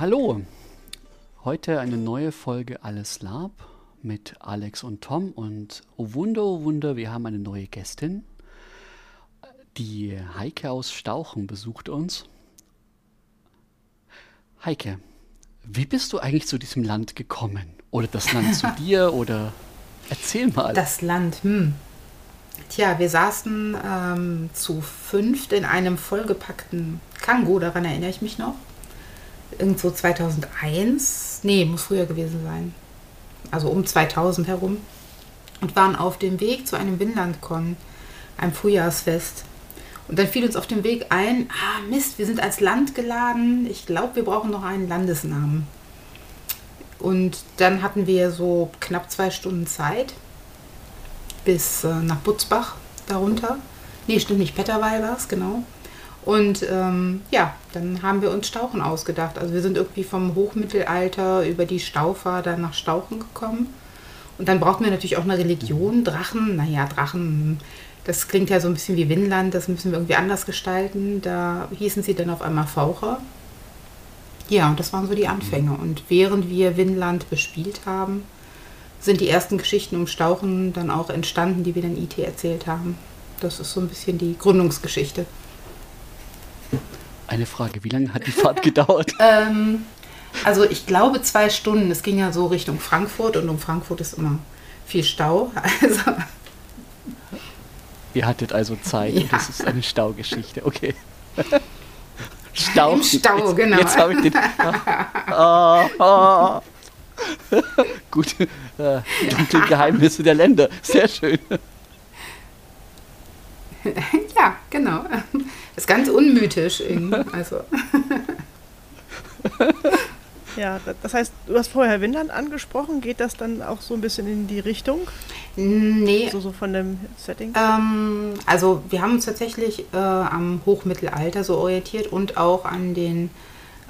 Hallo. Heute eine neue Folge Alles Lab mit Alex und Tom. Und oh Wunder, oh Wunder, wir haben eine neue Gästin. Die Heike aus Stauchen besucht uns. Heike, wie bist du eigentlich zu diesem Land gekommen? Oder das Land zu dir? Oder erzähl mal. Das Land, hm. Tja, wir saßen ähm, zu fünft in einem vollgepackten Kango, daran erinnere ich mich noch. Irgendwo 2001, nee, muss früher gewesen sein. Also um 2000 herum. Und waren auf dem Weg zu einem Winlandkon, einem Frühjahrsfest. Und dann fiel uns auf dem Weg ein, ah Mist, wir sind als Land geladen. Ich glaube, wir brauchen noch einen Landesnamen. Und dann hatten wir so knapp zwei Stunden Zeit bis äh, nach Butzbach darunter. Nee, stimmt nicht, Petterweil war es, genau. Und ähm, ja, dann haben wir uns Stauchen ausgedacht. Also wir sind irgendwie vom Hochmittelalter über die Staufer nach Stauchen gekommen. Und dann brauchten wir natürlich auch eine Religion. Drachen, naja, Drachen, das klingt ja so ein bisschen wie Winland, das müssen wir irgendwie anders gestalten. Da hießen sie dann auf einmal Faucher. Ja, und das waren so die Anfänge. Und während wir Winland bespielt haben, sind die ersten Geschichten um Stauchen dann auch entstanden, die wir dann IT erzählt haben. Das ist so ein bisschen die Gründungsgeschichte. Eine Frage, wie lange hat die Fahrt gedauert? ähm, also ich glaube zwei Stunden. Es ging ja so Richtung Frankfurt und um Frankfurt ist immer viel Stau. Also Ihr hattet also Zeit ja. das ist eine Staugeschichte, okay. Stau. Im Stau, jetzt, genau. Jetzt habe ich den. Oh, oh. Gut, äh, dunkle Geheimnisse der Länder. Sehr schön. Ja, genau. Ist ganz unmythisch irgendwie. Also. Ja, das heißt, du hast vorher Windland angesprochen. Geht das dann auch so ein bisschen in die Richtung? Nee. So, so von dem Setting? Ähm, also wir haben uns tatsächlich äh, am Hochmittelalter so orientiert und auch an den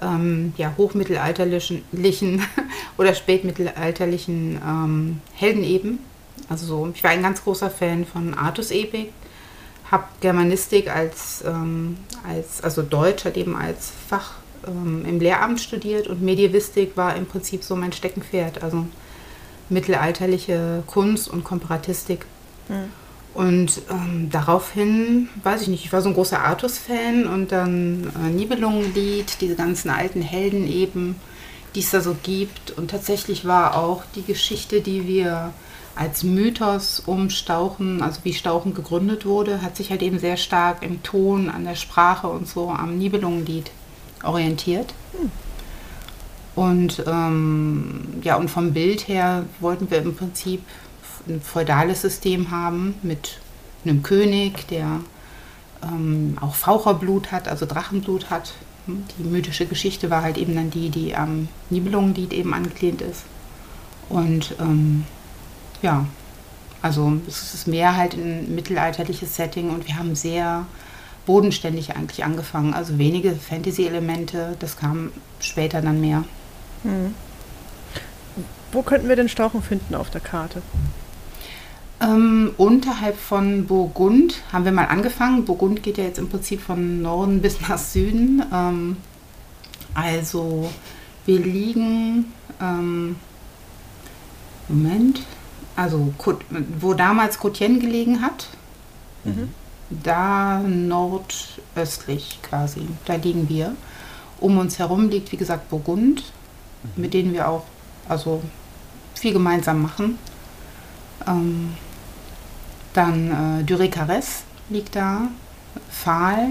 ähm, ja, hochmittelalterlichen oder spätmittelalterlichen ähm, Helden eben. Also so, ich war ein ganz großer Fan von Artus-Epik, habe Germanistik als, ähm, als, also Deutsch halt eben als Fach ähm, im Lehramt studiert und Medievistik war im Prinzip so mein Steckenpferd, also mittelalterliche Kunst und Komparatistik. Mhm. Und ähm, daraufhin, weiß ich nicht, ich war so ein großer Artus-Fan und dann äh, Nibelungenlied, diese ganzen alten Helden eben, die es da so gibt. Und tatsächlich war auch die Geschichte, die wir als Mythos um Stauchen, also wie Stauchen gegründet wurde, hat sich halt eben sehr stark im Ton, an der Sprache und so am Nibelungenlied orientiert. Hm. Und ähm, ja, und vom Bild her wollten wir im Prinzip ein feudales System haben mit einem König, der ähm, auch Faucherblut hat, also Drachenblut hat. Hm, die mythische Geschichte war halt eben dann die, die am Nibelungenlied eben angelehnt ist. Und ähm, ja, also es ist mehr halt ein mittelalterliches Setting und wir haben sehr bodenständig eigentlich angefangen. Also wenige Fantasy-Elemente, das kam später dann mehr. Hm. Wo könnten wir den Stauchen finden auf der Karte? Ähm, unterhalb von Burgund haben wir mal angefangen. Burgund geht ja jetzt im Prinzip von Norden bis nach Süden. Ähm, also wir liegen, ähm, Moment, also wo damals Cotien gelegen hat, mhm. da nordöstlich quasi, da liegen wir. Um uns herum liegt, wie gesagt, Burgund, mhm. mit denen wir auch also viel gemeinsam machen. Ähm, dann äh, Durecares liegt da, Pfahl,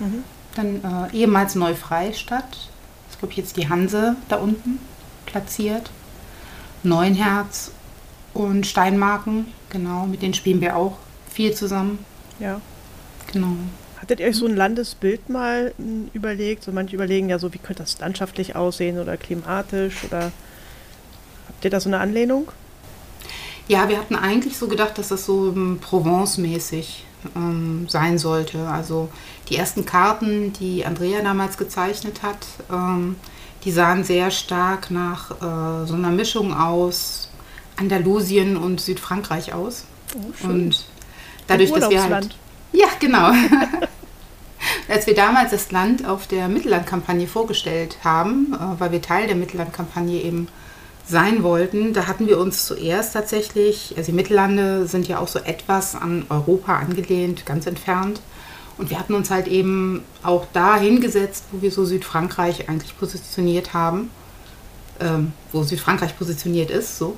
mhm. dann äh, ehemals Neufreistadt, ist glaube ich jetzt die Hanse da unten platziert, Neunherz und Steinmarken, genau, mit denen spielen wir auch viel zusammen. Ja. Genau. Hattet ihr euch so ein Landesbild mal hm, überlegt? So manche überlegen ja so, wie könnte das landschaftlich aussehen oder klimatisch oder habt ihr da so eine Anlehnung? Ja, wir hatten eigentlich so gedacht, dass das so ähm, Provence-mäßig ähm, sein sollte. Also die ersten Karten, die Andrea damals gezeichnet hat, ähm, die sahen sehr stark nach äh, so einer Mischung aus Andalusien und Südfrankreich aus. Oh, und dadurch, dass wir halt. Ja, genau. Als wir damals das Land auf der Mittellandkampagne vorgestellt haben, äh, weil wir Teil der Mittellandkampagne eben sein wollten, da hatten wir uns zuerst tatsächlich, also die Mittellande sind ja auch so etwas an Europa angelehnt, ganz entfernt. Und wir hatten uns halt eben auch da hingesetzt, wo wir so Südfrankreich eigentlich positioniert haben, ähm, wo Südfrankreich positioniert ist, so.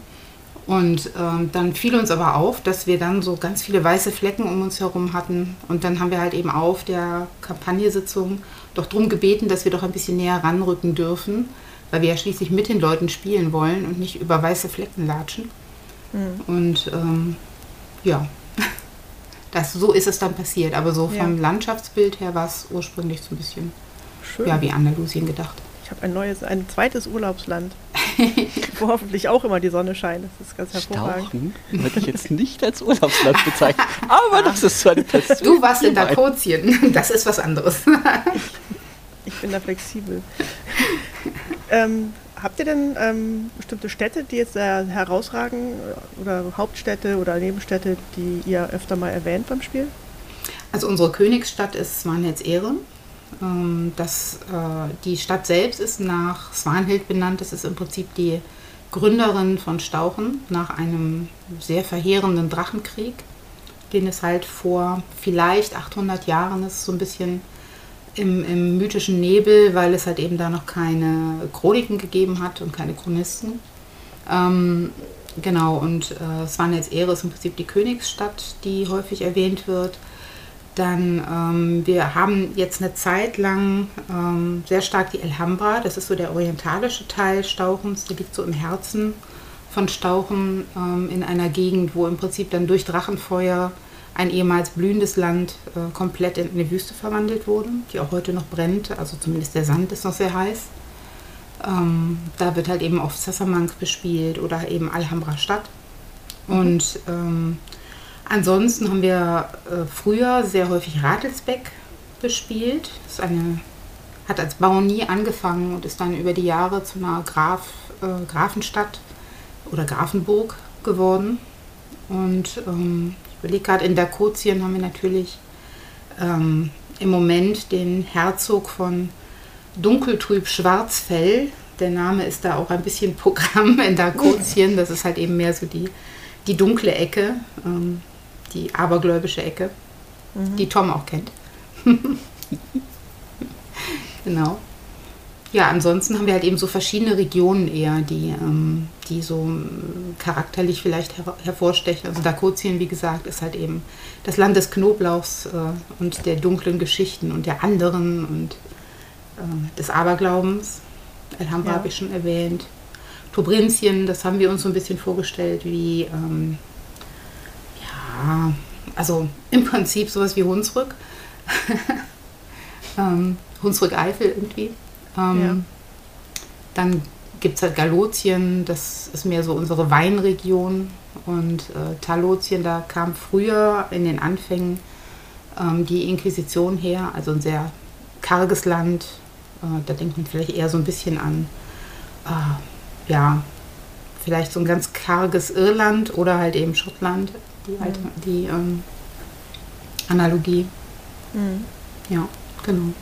Und ähm, dann fiel uns aber auf, dass wir dann so ganz viele weiße Flecken um uns herum hatten. Und dann haben wir halt eben auf der Kampagnesitzung doch darum gebeten, dass wir doch ein bisschen näher ranrücken dürfen, weil wir ja schließlich mit den Leuten spielen wollen und nicht über weiße Flecken latschen. Mhm. Und ähm, ja, das, so ist es dann passiert. Aber so vom ja. Landschaftsbild her war es ursprünglich so ein bisschen Schön. Ja, wie Andalusien gedacht. Ich habe ein neues, ein zweites Urlaubsland. wo hoffentlich auch immer die Sonne scheint. Das ist ganz hervorragend. Stauchen würde ich jetzt nicht als Urlaubsland bezeichnen. Aber das ist so eine Person. Du warst in Dakotien. Das ist was anderes. ich bin da flexibel. ähm, habt ihr denn ähm, bestimmte Städte, die jetzt äh, herausragen oder Hauptstädte oder Nebenstädte, die ihr öfter mal erwähnt beim Spiel? Also unsere Königsstadt ist Swanhetz-Ehren. Ähm, das, äh, die Stadt selbst ist nach Swanhild benannt. Das ist im Prinzip die Gründerin von Stauchen nach einem sehr verheerenden Drachenkrieg, den es halt vor vielleicht 800 Jahren ist, so ein bisschen im, im mythischen Nebel, weil es halt eben da noch keine Chroniken gegeben hat und keine Chronisten. Ähm, genau, und äh, Svanets Ehre ist im Prinzip die Königsstadt, die häufig erwähnt wird. Dann, ähm, wir haben jetzt eine Zeit lang ähm, sehr stark die Alhambra, das ist so der orientalische Teil Stauchens, der liegt so im Herzen von Stauchen ähm, in einer Gegend, wo im Prinzip dann durch Drachenfeuer ein ehemals blühendes Land äh, komplett in eine Wüste verwandelt wurde, die auch heute noch brennt, also zumindest der Sand ist noch sehr heiß. Ähm, da wird halt eben oft Sassamank bespielt oder eben Alhambra Stadt. Mhm. Und ähm, Ansonsten haben wir äh, früher sehr häufig Ratelsbeck bespielt. Das eine, hat als Baronie angefangen und ist dann über die Jahre zu einer Graf, äh, Grafenstadt oder Grafenburg geworden. Und ähm, ich überlege gerade, in Dakotien haben wir natürlich ähm, im Moment den Herzog von Dunkeltrüb Schwarzfell. Der Name ist da auch ein bisschen Programm in Dakotien. Das ist halt eben mehr so die, die dunkle Ecke. Ähm, die abergläubische Ecke, mhm. die Tom auch kennt. genau. Ja, ansonsten haben wir halt eben so verschiedene Regionen eher, die, ähm, die so ähm, charakterlich vielleicht her hervorstechen. Also Dakotien, wie gesagt, ist halt eben das Land des Knoblauchs äh, und der dunklen Geschichten und der anderen und äh, des Aberglaubens. Alhambra ja. habe ich schon erwähnt. Tobrinzien, das haben wir uns so ein bisschen vorgestellt wie ähm, ja, also im Prinzip sowas wie Hunsrück. ähm, Hunsrück-Eifel irgendwie. Ähm, ja. Dann gibt es halt Galotien, das ist mehr so unsere Weinregion. Und äh, Talotien, da kam früher in den Anfängen ähm, die Inquisition her, also ein sehr karges Land. Äh, da denkt man vielleicht eher so ein bisschen an, äh, ja, vielleicht so ein ganz karges Irland oder halt eben Schottland die, alte, mhm. die ähm, Analogie. Mhm. Ja, genau.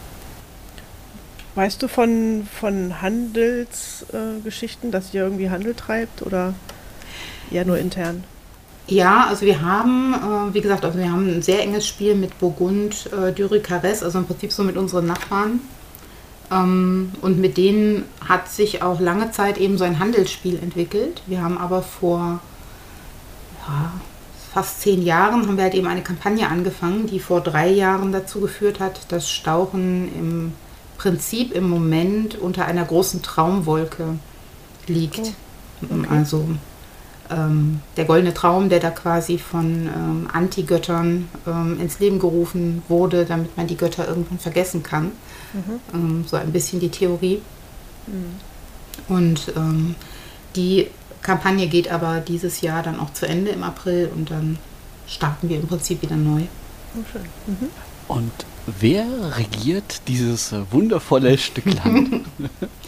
Weißt du von, von Handelsgeschichten, äh, dass ihr irgendwie Handel treibt oder eher nur intern? Ja, also wir haben, äh, wie gesagt, also wir haben ein sehr enges Spiel mit Burgund, äh, Dury Carès, also im Prinzip so mit unseren Nachbarn. Ähm, und mit denen hat sich auch lange Zeit eben so ein Handelsspiel entwickelt. Wir haben aber vor ja, fast zehn Jahren haben wir halt eben eine Kampagne angefangen, die vor drei Jahren dazu geführt hat, dass Stauchen im Prinzip im Moment unter einer großen Traumwolke liegt. Oh, okay. Also ähm, der goldene Traum, der da quasi von ähm, Antigöttern ähm, ins Leben gerufen wurde, damit man die Götter irgendwann vergessen kann. Mhm. Ähm, so ein bisschen die Theorie. Mhm. Und ähm, die Kampagne geht aber dieses Jahr dann auch zu Ende im April und dann starten wir im Prinzip wieder neu. Oh, schön. Mhm. Und wer regiert dieses wundervolle Stück Land?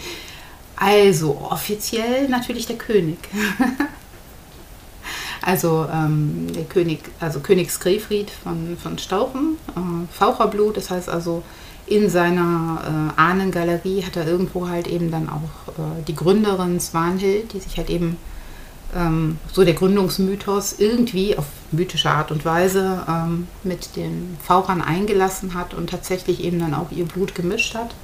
also offiziell natürlich der König. also ähm, der König, also König Skrefried von, von Stauchen, äh, Faucherblut, das heißt also in seiner äh, Ahnengalerie hat er irgendwo halt eben dann auch äh, die Gründerin Swanhild, die sich halt eben ähm, so der Gründungsmythos irgendwie auf mythische Art und Weise ähm, mit den Fauchern eingelassen hat und tatsächlich eben dann auch ihr Blut gemischt hat.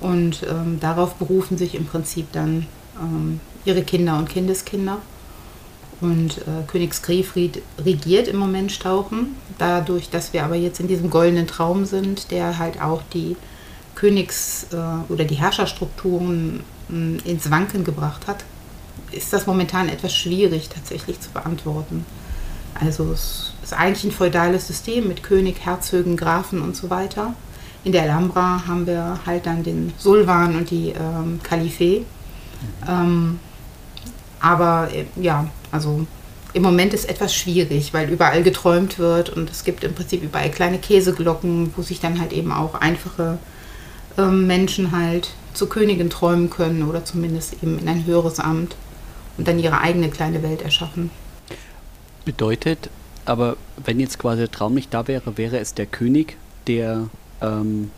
Und ähm, darauf berufen sich im Prinzip dann ähm, ihre Kinder und Kindeskinder. Und äh, Königsgriefried regiert im Moment Stauchen. Dadurch, dass wir aber jetzt in diesem goldenen Traum sind, der halt auch die Königs- äh, oder die Herrscherstrukturen äh, ins Wanken gebracht hat, ist das momentan etwas schwierig tatsächlich zu beantworten. Also es ist eigentlich ein feudales System mit König, Herzögen, Grafen und so weiter. In der Alhambra haben wir halt dann den Sulvan und die ähm, Kalife. Ähm, aber äh, ja, also im Moment ist etwas schwierig, weil überall geträumt wird und es gibt im Prinzip überall kleine Käseglocken, wo sich dann halt eben auch einfache ähm, Menschen halt zur Königin träumen können oder zumindest eben in ein höheres Amt und dann ihre eigene kleine Welt erschaffen. Bedeutet, aber wenn jetzt quasi der Traum nicht da wäre, wäre es der König, der, ähm,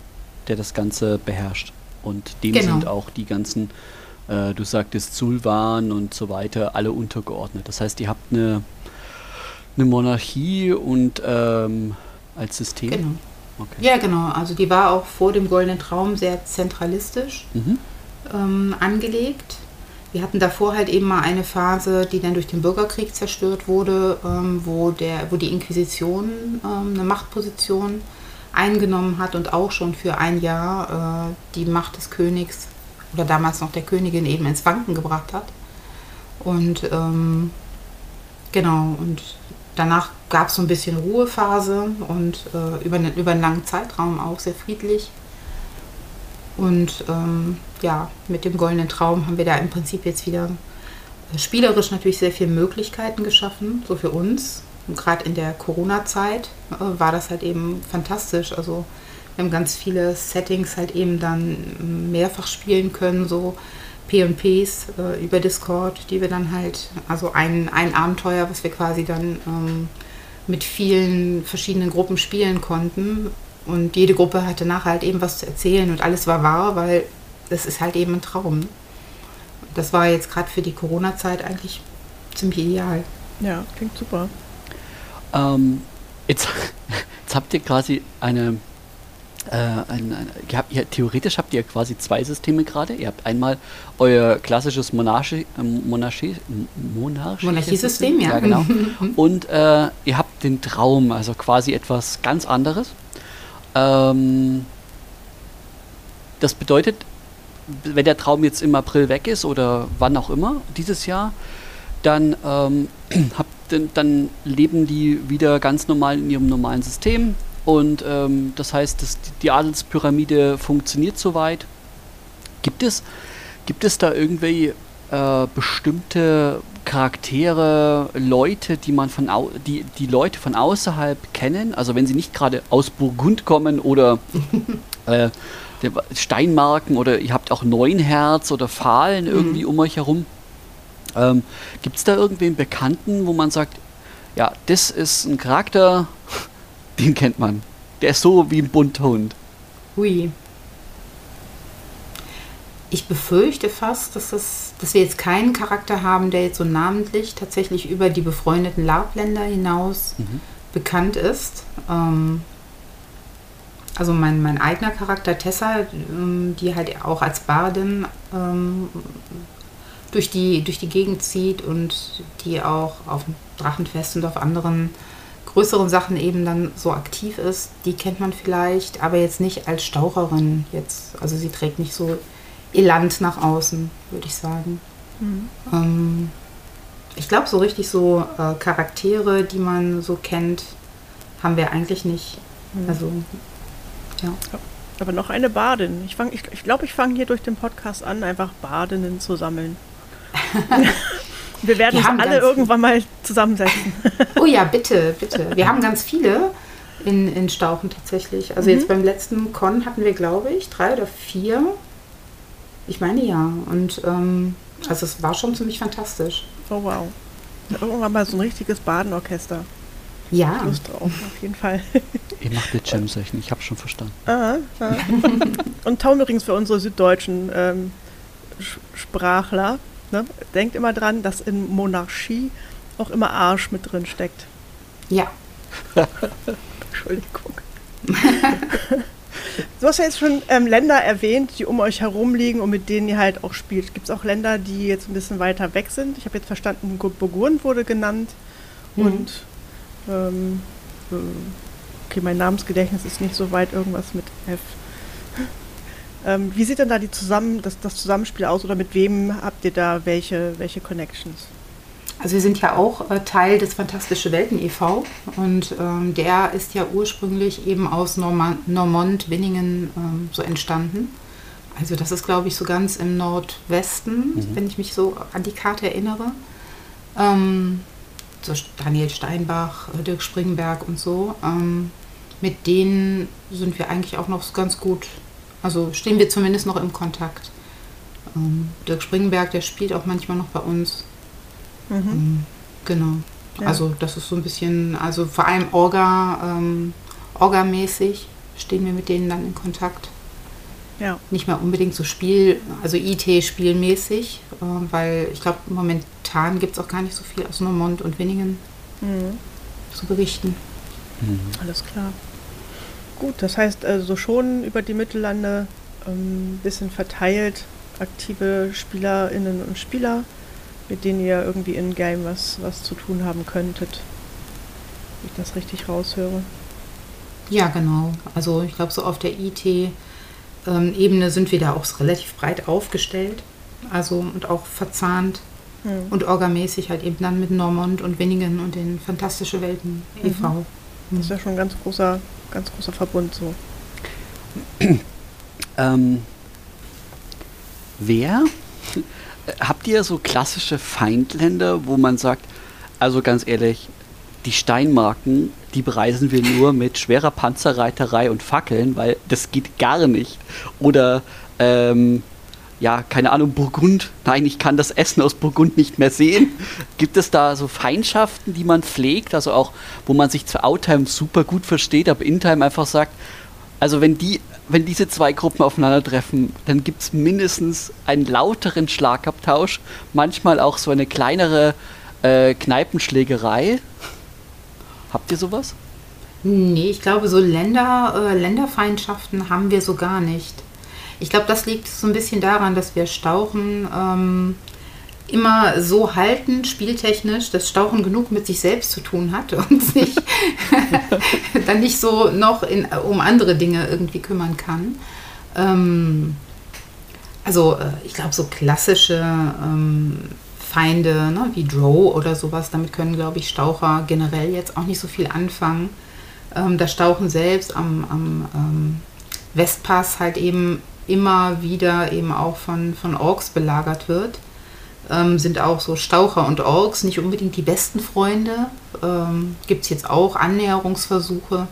der das Ganze beherrscht. Und dem genau. sind auch die ganzen, äh, du sagtest Sulvan und so weiter, alle untergeordnet. Das heißt, ihr habt eine, eine Monarchie und ähm, als System. Genau. Okay. Ja, genau. Also die war auch vor dem Goldenen Traum sehr zentralistisch mhm. ähm, angelegt. Wir hatten davor halt eben mal eine Phase, die dann durch den Bürgerkrieg zerstört wurde, ähm, wo, der, wo die Inquisition ähm, eine Machtposition eingenommen hat und auch schon für ein Jahr äh, die Macht des Königs oder damals noch der Königin eben ins Wanken gebracht hat. Und ähm, genau, und danach gab es so ein bisschen Ruhephase und äh, über, ne, über einen langen Zeitraum auch sehr friedlich. Und ähm, ja, mit dem goldenen Traum haben wir da im Prinzip jetzt wieder äh, spielerisch natürlich sehr viele Möglichkeiten geschaffen, so für uns. Und gerade in der Corona-Zeit äh, war das halt eben fantastisch. Also wir haben ganz viele Settings halt eben dann mehrfach spielen können, so P&Ps äh, über Discord, die wir dann halt, also ein, ein Abenteuer, was wir quasi dann ähm, mit vielen verschiedenen Gruppen spielen konnten, und jede Gruppe hatte nachher halt eben was zu erzählen und alles war wahr, weil das ist halt eben ein Traum. Das war jetzt gerade für die Corona-Zeit eigentlich ziemlich ideal. Ja, klingt super. Ähm, jetzt, jetzt habt ihr quasi eine, äh, ein, ein, habt, ihr, theoretisch habt ihr quasi zwei Systeme gerade. Ihr habt einmal euer klassisches Monarchie, äh, Monarchie, Monarchie Monarchiesystem, ja. ja. genau. Und äh, ihr habt den Traum, also quasi etwas ganz anderes. Ähm, das bedeutet, wenn der Traum jetzt im April weg ist oder wann auch immer dieses Jahr, dann, ähm, hab, dann leben die wieder ganz normal in ihrem normalen System und ähm, das heißt, dass die Adelspyramide funktioniert soweit. Gibt es, gibt es da irgendwie äh, bestimmte Charaktere, Leute, die man von au die, die Leute von außerhalb kennen, also wenn sie nicht gerade aus Burgund kommen oder äh, Steinmarken oder ihr habt auch Neunherz oder Fahlen mhm. irgendwie mhm. um euch herum. Ähm, Gibt es da irgendwen Bekannten, wo man sagt, ja, das ist ein Charakter, den kennt man. Der ist so wie ein bunter Hund. Hui. Ich befürchte fast, dass, das, dass wir jetzt keinen Charakter haben, der jetzt so namentlich tatsächlich über die befreundeten Labländer hinaus mhm. bekannt ist. Ähm, also mein, mein eigener Charakter Tessa, ähm, die halt auch als Bardin ähm, durch, die, durch die Gegend zieht und die auch auf dem Drachenfest und auf anderen größeren Sachen eben dann so aktiv ist, die kennt man vielleicht, aber jetzt nicht als Staucherin jetzt. Also sie trägt nicht so Eland nach außen, würde ich sagen. Mhm. Ähm, ich glaube, so richtig so äh, Charaktere, die man so kennt, haben wir eigentlich nicht. Mhm. Also, ja. Aber noch eine Badin. Ich glaube, ich, ich, glaub, ich fange hier durch den Podcast an, einfach Badinnen zu sammeln. wir werden wir uns alle irgendwann mal zusammensetzen. oh ja, bitte, bitte. Wir haben ganz viele in, in Stauchen tatsächlich. Also mhm. jetzt beim letzten Con hatten wir, glaube ich, drei oder vier. Ich meine ja. Und ähm, also es war schon ziemlich fantastisch. Oh wow. Irgendwann mal so ein richtiges Badenorchester. Ja. Lust drauf, auf jeden Fall. Ihr macht die Jam-Session, ich habe schon verstanden. Ah, ah. Und Tom übrigens für unsere süddeutschen ähm, Sprachler, ne? denkt immer dran, dass in Monarchie auch immer Arsch mit drin steckt. Ja. Entschuldigung. du hast ja jetzt schon ähm, Länder erwähnt, die um euch herum liegen und mit denen ihr halt auch spielt. Gibt es auch Länder, die jetzt ein bisschen weiter weg sind? Ich habe jetzt verstanden, Burgund wurde genannt mhm. und ähm, äh, okay, mein Namensgedächtnis ist nicht so weit, irgendwas mit F. Ähm, wie sieht denn da die zusammen, das, das Zusammenspiel aus oder mit wem habt ihr da welche, welche Connections? Also wir sind ja auch äh, Teil des Fantastische Welten e.V. und ähm, der ist ja ursprünglich eben aus Normand, Normand Winningen ähm, so entstanden. Also das ist, glaube ich, so ganz im Nordwesten, mhm. wenn ich mich so an die Karte erinnere. Ähm, so Daniel Steinbach, äh, Dirk Springberg und so. Ähm, mit denen sind wir eigentlich auch noch ganz gut, also stehen wir zumindest noch im Kontakt. Ähm, Dirk Springberg, der spielt auch manchmal noch bei uns. Mhm. Ähm, genau. Ja. Also das ist so ein bisschen, also vor allem Orga, ähm, Orga-mäßig stehen wir mit denen dann in Kontakt. Ja. Nicht mehr unbedingt so Spiel, also IT-spielmäßig, äh, weil ich glaube, momentan gibt es auch gar nicht so viel aus Normont und Winningen mhm. zu berichten. Mhm. Alles klar. Gut, das heißt also schon über die Mittellande ein ähm, bisschen verteilt aktive Spielerinnen und Spieler mit denen ihr irgendwie in Game was, was zu tun haben könntet. Wenn ich das richtig raushöre. Ja, genau. Also ich glaube, so auf der IT-Ebene sind wir da auch relativ breit aufgestellt. Also und auch verzahnt hm. und orgamäßig halt eben dann mit Normond und Winningen und den Fantastische Welten e.V. Mhm. Das ist ja schon ein ganz großer, ganz großer Verbund so. ähm, wer habt ihr so klassische Feindländer, wo man sagt, also ganz ehrlich, die Steinmarken, die bereisen wir nur mit schwerer Panzerreiterei und Fackeln, weil das geht gar nicht. Oder, ähm, ja, keine Ahnung, Burgund. Nein, ich kann das Essen aus Burgund nicht mehr sehen. Gibt es da so Feindschaften, die man pflegt? Also auch, wo man sich zu Outtime super gut versteht, aber Intime einfach sagt, also wenn die wenn diese zwei Gruppen aufeinandertreffen, dann gibt es mindestens einen lauteren Schlagabtausch, manchmal auch so eine kleinere äh, Kneipenschlägerei. Habt ihr sowas? Nee, ich glaube, so Länder, äh, Länderfeindschaften haben wir so gar nicht. Ich glaube, das liegt so ein bisschen daran, dass wir Stauchen ähm, immer so halten, spieltechnisch, dass Stauchen genug mit sich selbst zu tun hat und sich dann nicht so noch in, um andere Dinge irgendwie kümmern kann. Ähm, also äh, ich glaube, so klassische ähm, Feinde ne, wie Drow oder sowas, damit können, glaube ich, Staucher generell jetzt auch nicht so viel anfangen. Ähm, das Stauchen selbst am, am ähm, Westpass halt eben immer wieder eben auch von, von Orks belagert wird ähm, sind auch so Staucher und Orks nicht unbedingt die besten Freunde. Ähm, Gibt es jetzt auch Annäherungsversuche,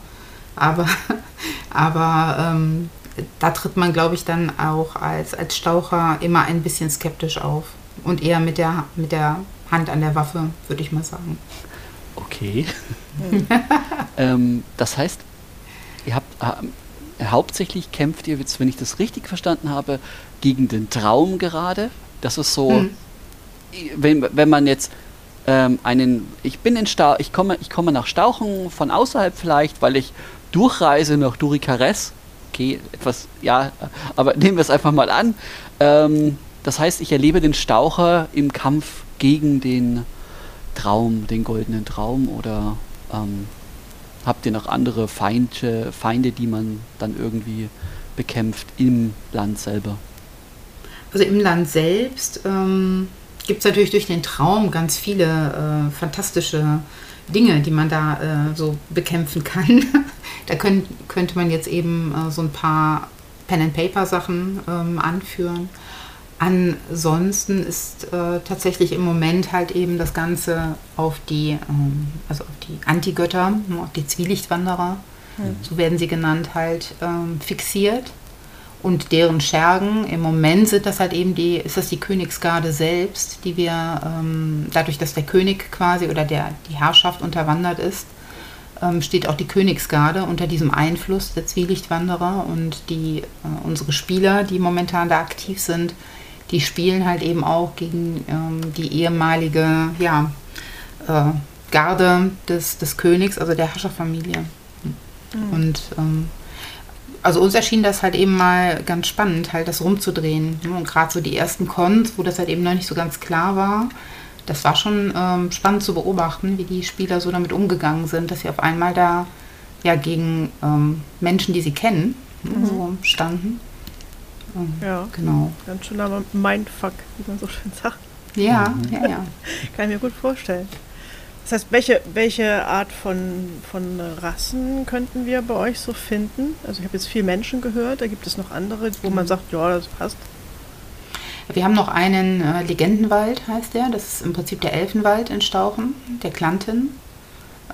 aber, aber ähm, da tritt man, glaube ich, dann auch als, als Staucher immer ein bisschen skeptisch auf und eher mit der, mit der Hand an der Waffe, würde ich mal sagen. Okay. ähm, das heißt, ihr habt äh, hauptsächlich kämpft ihr, wenn ich das richtig verstanden habe, gegen den Traum gerade. Das ist so hm wenn, wenn man jetzt ähm, einen, ich bin in Stau, ich komme, ich komme nach Stauchen von außerhalb vielleicht, weil ich durchreise nach Duricares. Okay, etwas, ja, aber nehmen wir es einfach mal an. Ähm, das heißt, ich erlebe den Staucher im Kampf gegen den Traum, den goldenen Traum oder ähm, habt ihr noch andere Feinde, Feinde, die man dann irgendwie bekämpft im Land selber? Also im Land selbst ähm, gibt es natürlich durch den Traum ganz viele äh, fantastische Dinge, die man da äh, so bekämpfen kann. da könnt, könnte man jetzt eben äh, so ein paar Pen-and-Paper-Sachen ähm, anführen. Ansonsten ist äh, tatsächlich im Moment halt eben das Ganze auf die, ähm, also auf die Antigötter, auf die Zwielichtwanderer, mhm. so werden sie genannt, halt ähm, fixiert und deren Schergen. Im Moment sind das halt eben die, ist das die Königsgarde selbst, die wir ähm, dadurch, dass der König quasi oder der, die Herrschaft unterwandert ist ähm, steht auch die Königsgarde unter diesem Einfluss der Zwielichtwanderer und die, äh, unsere Spieler, die momentan da aktiv sind, die spielen halt eben auch gegen ähm, die ehemalige ja, äh, Garde des, des Königs, also der Herrscherfamilie. Mhm. Und ähm, also uns erschien das halt eben mal ganz spannend, halt das rumzudrehen. Und gerade so die ersten Cons, wo das halt eben noch nicht so ganz klar war, das war schon ähm, spannend zu beobachten, wie die Spieler so damit umgegangen sind, dass sie auf einmal da ja gegen ähm, Menschen, die sie kennen, mhm. so standen. Ja, genau. Ganz schöner Mindfuck, wie man so schön sagt. Ja, mhm. ja, ja. Kann ich mir gut vorstellen. Das heißt, welche, welche Art von, von Rassen könnten wir bei euch so finden? Also ich habe jetzt viel Menschen gehört, da gibt es noch andere, wo man mhm. sagt, ja, das passt. Wir haben noch einen äh, Legendenwald, heißt der. Das ist im Prinzip der Elfenwald in Stauchen, der Klanten.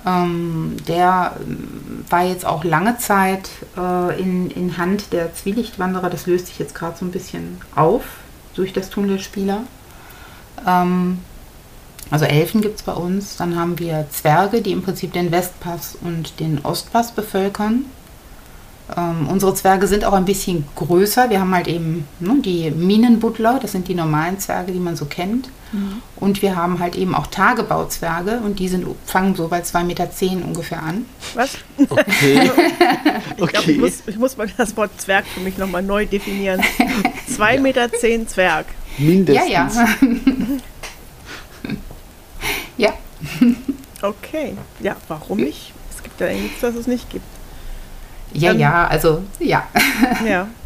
Ähm, der ähm, war jetzt auch lange Zeit äh, in, in Hand der Zwielichtwanderer. Das löst sich jetzt gerade so ein bisschen auf durch das Tun der Spieler. Ähm, also Elfen gibt es bei uns. Dann haben wir Zwerge, die im Prinzip den Westpass und den Ostpass bevölkern. Ähm, unsere Zwerge sind auch ein bisschen größer. Wir haben halt eben ne, die Minenbuddler, das sind die normalen Zwerge, die man so kennt. Mhm. Und wir haben halt eben auch Tagebauzwerge und die sind, fangen so bei 2,10 Meter ungefähr an. Was? Okay. ich, glaub, ich, muss, ich muss mal das Wort Zwerg für mich nochmal neu definieren. 2,10 Meter zehn Zwerg. Mindestens. Ja, ja. ja. Okay. Ja, warum nicht? Es gibt ja nichts, was es nicht gibt. Ja, ähm, ja, also ja. Ja.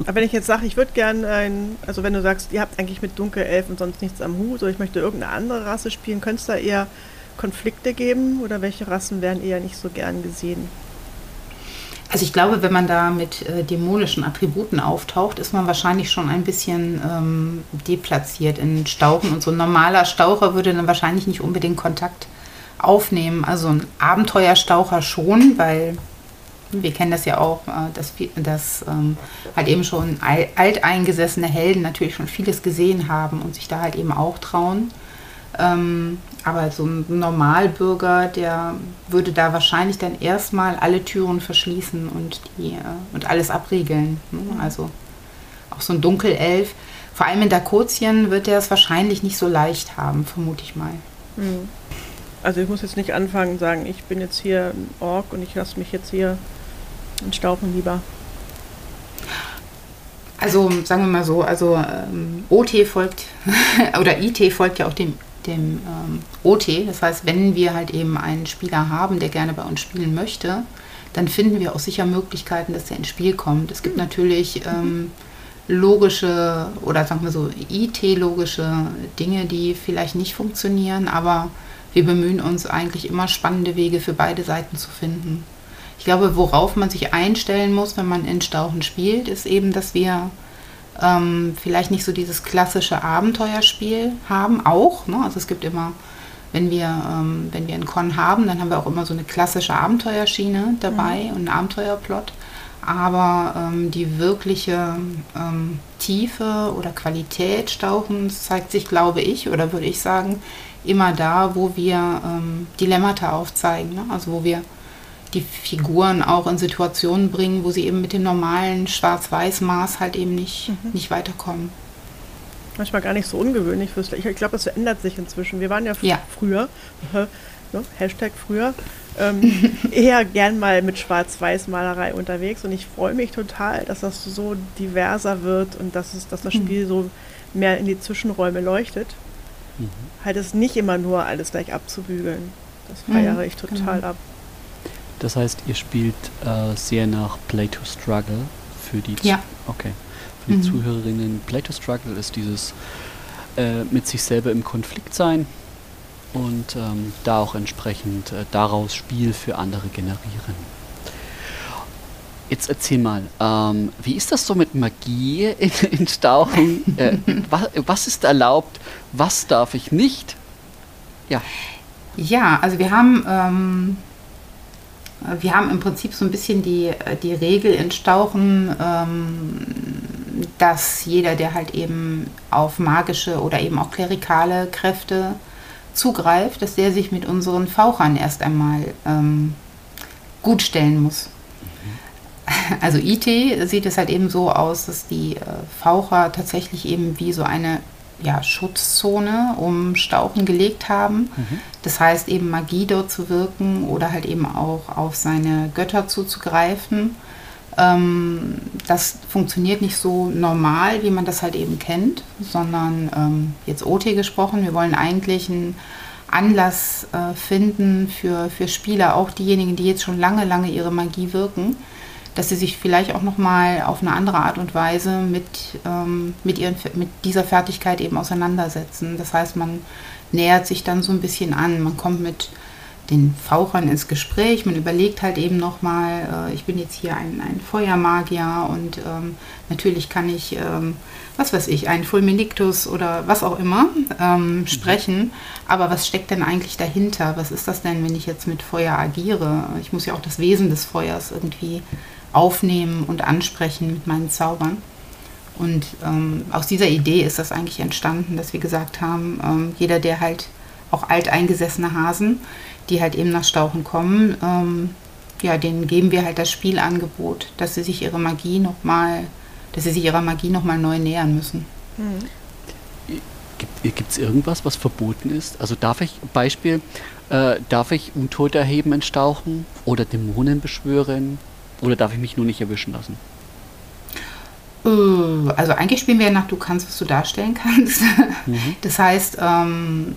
Aber wenn ich jetzt sage, ich würde gerne ein, also wenn du sagst, ihr habt eigentlich mit Dunkelelfen sonst nichts am Hut oder ich möchte irgendeine andere Rasse spielen, könnte es da eher Konflikte geben oder welche Rassen werden eher nicht so gern gesehen? Also ich glaube, wenn man da mit äh, dämonischen Attributen auftaucht, ist man wahrscheinlich schon ein bisschen ähm, deplatziert in Stauchen und so ein normaler Staucher würde dann wahrscheinlich nicht unbedingt Kontakt aufnehmen. Also ein Abenteuerstaucher schon, weil wir kennen das ja auch, äh, dass, dass ähm, halt eben schon alteingesessene Helden natürlich schon vieles gesehen haben und sich da halt eben auch trauen. Ähm, aber so ein Normalbürger, der würde da wahrscheinlich dann erstmal alle Türen verschließen und, die, äh, und alles abriegeln. Ne? Mhm. Also auch so ein Dunkelelf. Vor allem in Dakotien wird er es wahrscheinlich nicht so leicht haben, vermute ich mal. Mhm. Also ich muss jetzt nicht anfangen und sagen, ich bin jetzt hier ein Ork und ich lasse mich jetzt hier und Stauchen lieber? Also sagen wir mal so, also ähm, OT folgt oder IT folgt ja auch dem, dem ähm, OT. Das heißt, wenn wir halt eben einen Spieler haben, der gerne bei uns spielen möchte, dann finden wir auch sicher Möglichkeiten, dass er ins Spiel kommt. Es gibt natürlich ähm, logische oder sagen wir so IT-logische Dinge, die vielleicht nicht funktionieren, aber wir bemühen uns eigentlich immer spannende Wege für beide Seiten zu finden. Ich glaube, worauf man sich einstellen muss, wenn man in Stauchen spielt, ist eben, dass wir ähm, vielleicht nicht so dieses klassische Abenteuerspiel haben, auch. Ne? Also es gibt immer, wenn wir, ähm, wenn wir einen Con haben, dann haben wir auch immer so eine klassische Abenteuerschiene dabei mhm. und einen Abenteuerplot. Aber ähm, die wirkliche ähm, Tiefe oder Qualität Stauchens zeigt sich, glaube ich, oder würde ich sagen, immer da, wo wir ähm, Dilemmata aufzeigen. Ne? Also wo wir die Figuren auch in Situationen bringen, wo sie eben mit dem normalen Schwarz-Weiß-Maß halt eben nicht, mhm. nicht weiterkommen. Manchmal gar nicht so ungewöhnlich fürs Ich glaube, das verändert sich inzwischen. Wir waren ja, ja. früher, ne, Hashtag früher, ähm, eher gern mal mit Schwarz-Weiß-Malerei unterwegs und ich freue mich total, dass das so diverser wird und dass, es, dass das mhm. Spiel so mehr in die Zwischenräume leuchtet. Mhm. Halt es nicht immer nur alles gleich abzubügeln. Das feiere mhm, ich total genau. ab. Das heißt, ihr spielt äh, sehr nach Play to Struggle für die, ja. okay. für die mhm. Zuhörerinnen. Play to Struggle ist dieses äh, mit sich selber im Konflikt sein und ähm, da auch entsprechend äh, daraus Spiel für andere generieren. Jetzt erzähl mal, ähm, wie ist das so mit Magie in, in Stauchen? Äh, was, was ist erlaubt? Was darf ich nicht? Ja. Ja, also wir haben ähm, wir haben im Prinzip so ein bisschen die, die Regel in Stauchen, ähm, dass jeder, der halt eben auf magische oder eben auch klerikale Kräfte zugreift, dass der sich mit unseren Fauchern erst einmal ähm, gut stellen muss. Also IT sieht es halt eben so aus, dass die äh, Faucher tatsächlich eben wie so eine ja, Schutzzone um Stauchen gelegt haben. Mhm. Das heißt eben Magie dort zu wirken oder halt eben auch auf seine Götter zuzugreifen. Ähm, das funktioniert nicht so normal, wie man das halt eben kennt, sondern ähm, jetzt OT gesprochen, wir wollen eigentlich einen Anlass äh, finden für, für Spieler, auch diejenigen, die jetzt schon lange, lange ihre Magie wirken, dass sie sich vielleicht auch nochmal auf eine andere Art und Weise mit, ähm, mit, ihren, mit dieser Fertigkeit eben auseinandersetzen. Das heißt, man nähert sich dann so ein bisschen an, man kommt mit den Fauchern ins Gespräch, man überlegt halt eben nochmal, äh, ich bin jetzt hier ein, ein Feuermagier und ähm, natürlich kann ich, ähm, was weiß ich, einen Fulminictus oder was auch immer ähm, mhm. sprechen, aber was steckt denn eigentlich dahinter? Was ist das denn, wenn ich jetzt mit Feuer agiere? Ich muss ja auch das Wesen des Feuers irgendwie aufnehmen und ansprechen mit meinen Zaubern. Und ähm, aus dieser Idee ist das eigentlich entstanden, dass wir gesagt haben, ähm, jeder, der halt auch alteingesessene Hasen, die halt eben nach Stauchen kommen, ähm, ja, denen geben wir halt das Spielangebot, dass sie sich ihre Magie noch mal, dass sie sich ihrer Magie nochmal neu nähern müssen. Mhm. Gibt es irgendwas, was verboten ist? Also darf ich, Beispiel, äh, darf ich Untote erheben in Stauchen oder Dämonen beschwören? Oder darf ich mich nur nicht erwischen lassen? Äh, also eigentlich spielen wir ja nach, du kannst, was du darstellen kannst. Mhm. Das heißt, ähm,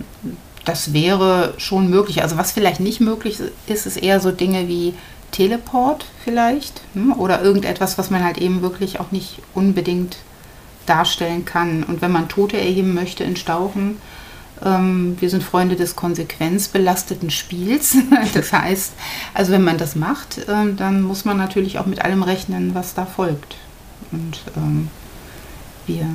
das wäre schon möglich. Also was vielleicht nicht möglich ist, ist eher so Dinge wie Teleport vielleicht hm? oder irgendetwas, was man halt eben wirklich auch nicht unbedingt darstellen kann. Und wenn man Tote erheben möchte in Stauchen, ähm, wir sind Freunde des konsequenzbelasteten Spiels. das heißt, also wenn man das macht, ähm, dann muss man natürlich auch mit allem rechnen, was da folgt. Und ähm, wir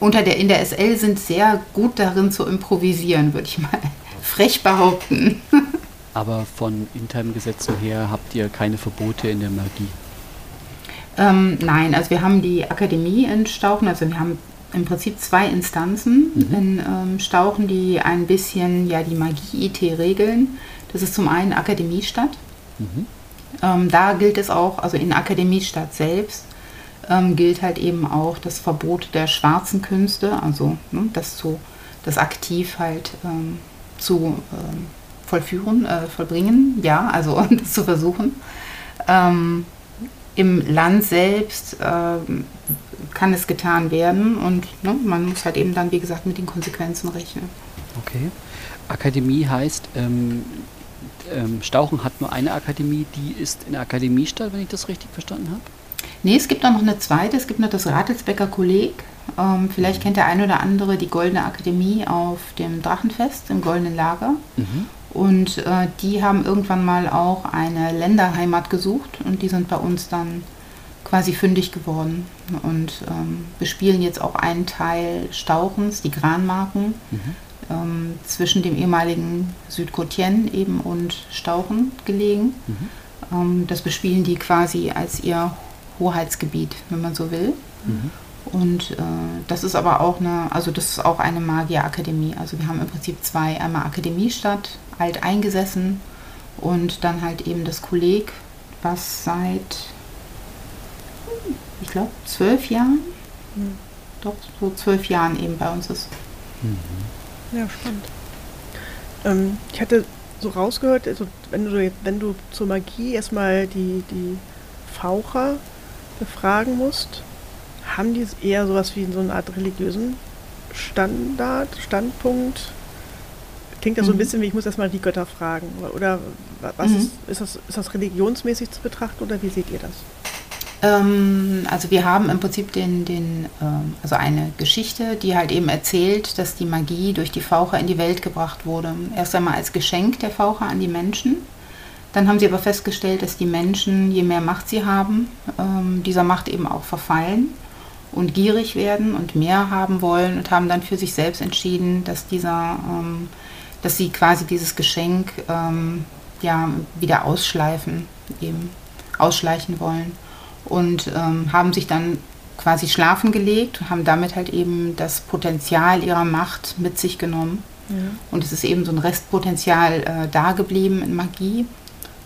unter der, in der SL sind sehr gut darin zu improvisieren, würde ich mal frech behaupten. Aber von internen Gesetzen her habt ihr keine Verbote in der Magie? Ähm, nein, also wir haben die Akademie in Stauchen, also wir haben im Prinzip zwei Instanzen mhm. in ähm, Stauchen, die ein bisschen ja die Magie-IT regeln. Das ist zum einen Akademiestadt. Mhm. Ähm, da gilt es auch, also in Akademiestadt selbst ähm, gilt halt eben auch das Verbot der schwarzen Künste, also ne, das zu, das aktiv halt ähm, zu ähm, vollführen, äh, vollbringen, ja, also das zu versuchen. Ähm, Im Land selbst ähm, kann es getan werden und ne, man muss halt eben dann, wie gesagt, mit den Konsequenzen rechnen. Okay. Akademie heißt, ähm, Stauchen hat nur eine Akademie, die ist in der Akademiestadt, wenn ich das richtig verstanden habe? Nee, es gibt auch noch eine zweite, es gibt noch das Ratelsbecker Kolleg. Ähm, vielleicht kennt der ein oder andere die Goldene Akademie auf dem Drachenfest im Goldenen Lager. Mhm. Und äh, die haben irgendwann mal auch eine Länderheimat gesucht und die sind bei uns dann quasi fündig geworden und ähm, bespielen jetzt auch einen Teil Stauchens, die Granmarken, mhm. ähm, zwischen dem ehemaligen Südkotien eben und Stauchen gelegen. Mhm. Ähm, das bespielen die quasi als ihr Hoheitsgebiet, wenn man so will. Mhm. Und äh, das ist aber auch eine, also das ist auch eine Magierakademie. Also wir haben im Prinzip zwei, einmal Akademiestadt, alt eingesessen und dann halt eben das Kolleg, was seit ich glaube, zwölf Jahren. Mhm. Doch, so zwölf Jahren eben bei uns ist. Mhm. Ja, spannend. Ähm, ich hatte so rausgehört, also wenn du wenn du zur Magie erstmal die, die Faucher befragen musst, haben die eher sowas wie so eine Art religiösen Standard, Standpunkt? Klingt ja so ein mhm. bisschen wie, ich muss erstmal die Götter fragen. Oder was mhm. ist, ist, das, ist das religionsmäßig zu betrachten oder wie seht ihr das? Ähm, also wir haben im Prinzip den, den, ähm, also eine Geschichte, die halt eben erzählt, dass die Magie durch die Faucher in die Welt gebracht wurde. Erst einmal als Geschenk der Faucher an die Menschen. Dann haben sie aber festgestellt, dass die Menschen, je mehr Macht sie haben, ähm, dieser Macht eben auch verfallen und gierig werden und mehr haben wollen und haben dann für sich selbst entschieden, dass dieser, ähm, dass sie quasi dieses Geschenk ähm, ja wieder ausschleifen, eben ausschleichen wollen und haben sich dann quasi schlafen gelegt und haben damit halt eben das Potenzial ihrer Macht mit sich genommen. Ja. Und es ist eben so ein Restpotenzial äh, da geblieben in Magie.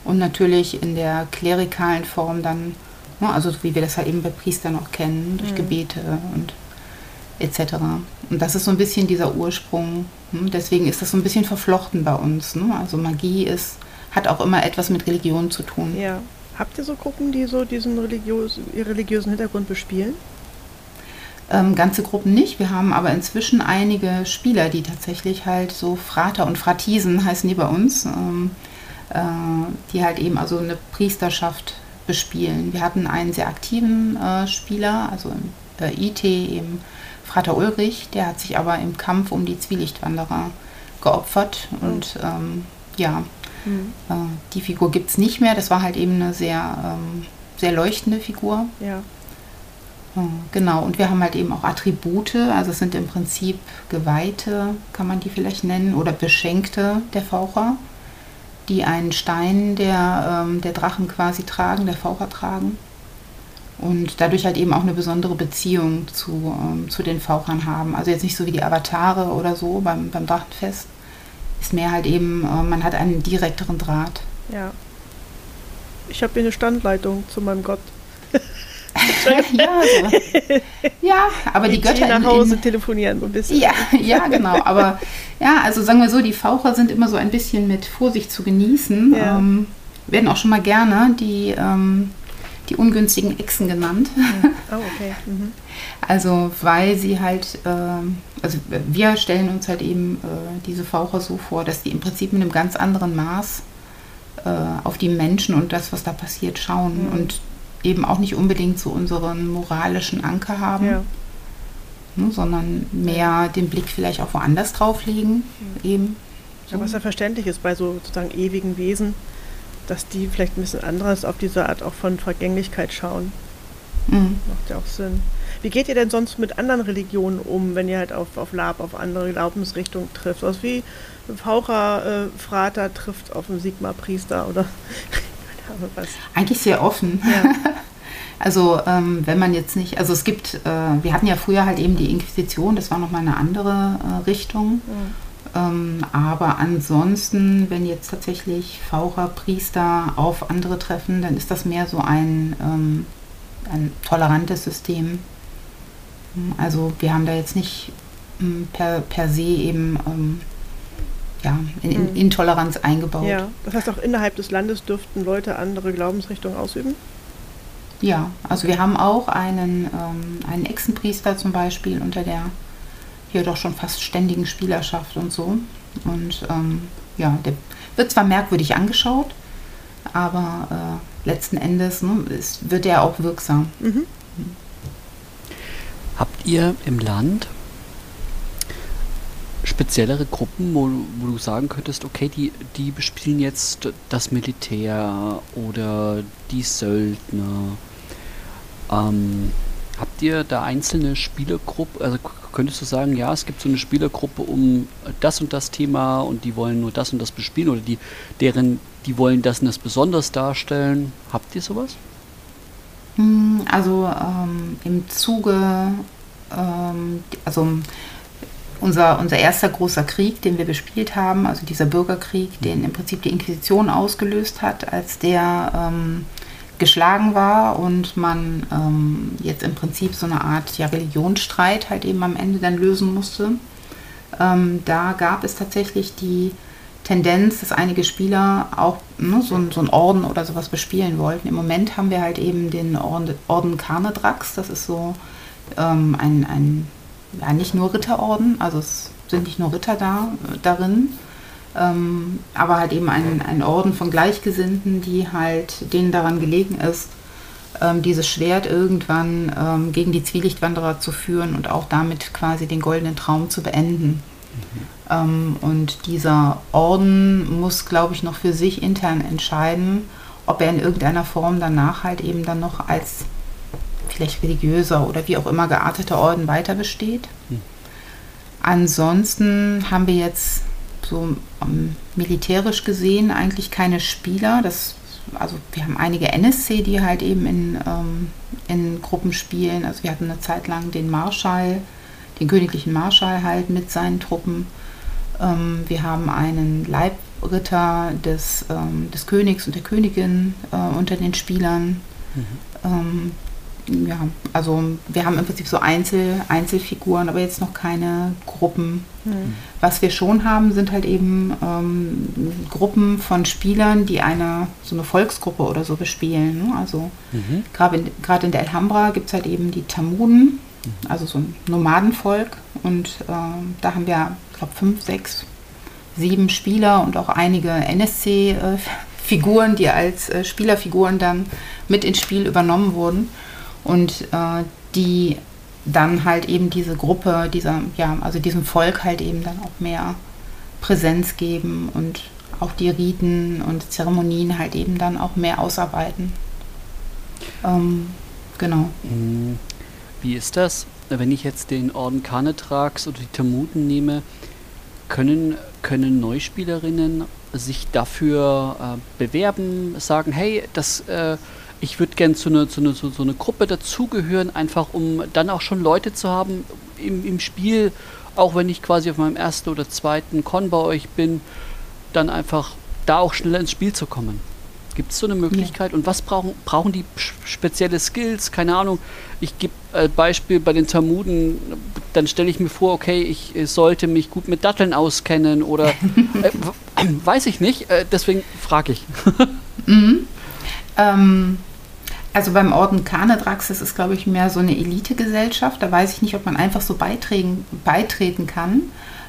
Und natürlich in der klerikalen Form dann, ne, also wie wir das halt eben bei Priestern auch kennen, durch Mhm. Gebete und etc. Und das ist so ein bisschen dieser Ursprung. hm, Deswegen ist das so ein bisschen verflochten bei uns. Ne? Also Magie ist, hat auch immer etwas mit Religion zu tun. Ja. Habt ihr so Gruppen, die so diesen religiös, religiösen Hintergrund bespielen? Ähm, ganze Gruppen nicht. Wir haben aber inzwischen einige Spieler, die tatsächlich halt so Frater und Fratisen heißen die bei uns, ähm, äh, die halt eben also eine Priesterschaft bespielen. Wir hatten einen sehr aktiven äh, Spieler, also im äh, IT eben Frater Ulrich, der hat sich aber im Kampf um die Zwielichtwanderer geopfert und ähm, ja, Mhm. äh, die Figur gibt es nicht mehr. Das war halt eben eine sehr, ähm, sehr leuchtende Figur. Ja. Äh, Genau, und wir haben halt eben auch Attribute, also es sind im Prinzip Geweihte, kann man die vielleicht nennen, oder Beschenkte der Faucher, die einen Stein der, ähm, der Drachen quasi tragen, der Faucher tragen. Und dadurch halt eben auch eine besondere Beziehung zu, ähm, zu den Fauchern haben. Also jetzt nicht so wie die Avatare oder so beim, beim Drachenfest. Ist mehr halt eben, äh, man hat einen direkteren Draht. Ja. Ich habe hier eine Standleitung zu meinem Gott. ja, ja, aber die gehe Götter nach in, Hause in, telefonieren, so ein bisschen. Ja, ja, genau. Aber ja, also sagen wir so, die Faucher sind immer so ein bisschen mit Vorsicht zu genießen. Ja. Ähm, werden auch schon mal gerne die, ähm, die ungünstigen Echsen genannt. Oh, okay. Mhm. Also weil sie halt, ähm, also wir stellen uns halt eben äh, diese Faucher so vor, dass die im Prinzip mit einem ganz anderen Maß äh, auf die Menschen und das, was da passiert, schauen Mhm. und eben auch nicht unbedingt so unseren moralischen Anker haben Ja. ne, sondern mehr den Blick vielleicht auch woanders drauf legen. Eben. Ja, was ja verständlich ist bei so sozusagen ewigen Wesen, dass die vielleicht ein bisschen anderes auf diese Art auch von Vergänglichkeit schauen. Mhm. Macht ja auch Sinn. Wie geht ihr denn sonst mit anderen Religionen um, wenn ihr halt auf, auf Lab, auf andere Glaubensrichtungen trifft? Was wie ein Faucher, äh, Frater trifft auf einen Sigma-Priester oder Ahnung was. Eigentlich sehr offen. Ja. Also ähm, wenn man jetzt nicht, also es gibt, äh, wir hatten ja früher halt eben die Inquisition, das war nochmal eine andere äh, Richtung. Ähm, aber ansonsten, wenn jetzt tatsächlich Faucher, Priester auf andere treffen, dann ist das mehr so ein, ähm, ein tolerantes System. Also wir haben da jetzt nicht ähm, per, per se eben ähm, ja, in, in Mhm. Intoleranz eingebaut. ja, das heißt auch innerhalb des Landes dürften Leute andere Glaubensrichtungen ausüben? Ja, also wir haben auch einen, ähm, einen Echsenpriester zum Beispiel unter der hier doch schon fast ständigen Spielerschaft und so. Und ähm, ja, der wird zwar merkwürdig angeschaut, aber äh, letzten Endes ne, ist, wird er auch wirksam. Mhm. Habt ihr im Land speziellere Gruppen, wo, du- wo du sagen könntest, okay, die, die bespielen jetzt das Militär oder die Söldner? Ähm, habt ihr da einzelne Spielergruppen? Also könntest du sagen, ja, es gibt so eine Spielergruppe um das und das Thema und die wollen nur das und das bespielen oder die, deren, die wollen das und das besonders darstellen? Habt ihr sowas? Hm, Also ähm, im Zuge, ähm, also unser, unser erster großer Krieg, den wir gespielt haben, also dieser Bürgerkrieg, den im Prinzip die Inquisition ausgelöst hat, als der ähm, geschlagen war und man ähm, jetzt im Prinzip so eine Art ja, Religionsstreit halt eben am Ende dann lösen musste. Ähm, da gab es tatsächlich die Tendenz, dass einige Spieler auch ne, so, so einen Orden oder sowas bespielen wollten. Im Moment haben wir halt eben den Orden, Orden Karnedrax. Das ist so ähm, ein, ein ja, nicht nur Ritterorden, also es sind nicht nur Ritter da darin, ähm, aber halt eben ein, ein Orden von Gleichgesinnten, die halt denen daran gelegen ist, ähm, dieses Schwert irgendwann ähm, gegen die Zwielichtwanderer zu führen und auch damit quasi den goldenen Traum zu beenden. Ähm, und dieser Orden muss, glaube ich, noch für sich intern entscheiden, ob er in irgendeiner Form danach halt eben dann noch als vielleicht religiöser oder wie auch immer gearteter Orden weiter besteht. Hm. Ansonsten haben wir jetzt so ähm, militärisch gesehen eigentlich keine Spieler. Das, also wir haben einige NSC, die halt eben in, ähm, in Gruppen spielen. Also wir hatten eine Zeit lang den Marschall, den königlichen Marschall halt mit seinen Truppen. Ähm, wir haben einen Leibritter des, ähm, des Königs und der Königin äh, unter den Spielern. Mhm. Ja, also wir haben im Prinzip so Einzel, Einzelfiguren, aber jetzt noch keine Gruppen. Mhm. Was wir schon haben, sind halt eben ähm, Gruppen von Spielern, die eine so eine Volksgruppe oder so bespielen. Ne? Also mhm. gerade in, in der Alhambra gibt es halt eben die Tamuden, mhm. also so ein Nomadenvolk. Und äh, da haben wir, ich glaube, fünf, sechs, sieben Spieler und auch einige NSC-Figuren, äh, die als äh, Spielerfiguren dann mit ins Spiel übernommen wurden und äh, die dann halt eben diese Gruppe, dieser, ja, also diesem Volk halt eben dann auch mehr Präsenz geben und auch die Riten und Zeremonien halt eben dann auch mehr ausarbeiten. Ähm, genau. Mhm. Wie ist das, wenn ich jetzt den Orden Kanetrax oder die Tamuten nehme? Können, können Neuspielerinnen sich dafür äh, bewerben, sagen, hey, das äh, ich würde gerne zu einer zu eine, zu so eine Gruppe dazugehören, einfach um dann auch schon Leute zu haben im, im Spiel, auch wenn ich quasi auf meinem ersten oder zweiten Con bei euch bin, dann einfach da auch schneller ins Spiel zu kommen. Gibt es so eine Möglichkeit? Ja. Und was brauchen, brauchen die spezielle Skills? Keine Ahnung. Ich gebe äh, Beispiel bei den Talmuden, dann stelle ich mir vor, okay, ich äh, sollte mich gut mit Datteln auskennen oder äh, weiß ich nicht. Äh, deswegen frage ich. mhm. ähm, also beim Orden Kanedrax, das ist, glaube ich, mehr so eine Elitegesellschaft. Da weiß ich nicht, ob man einfach so beitreten, kann.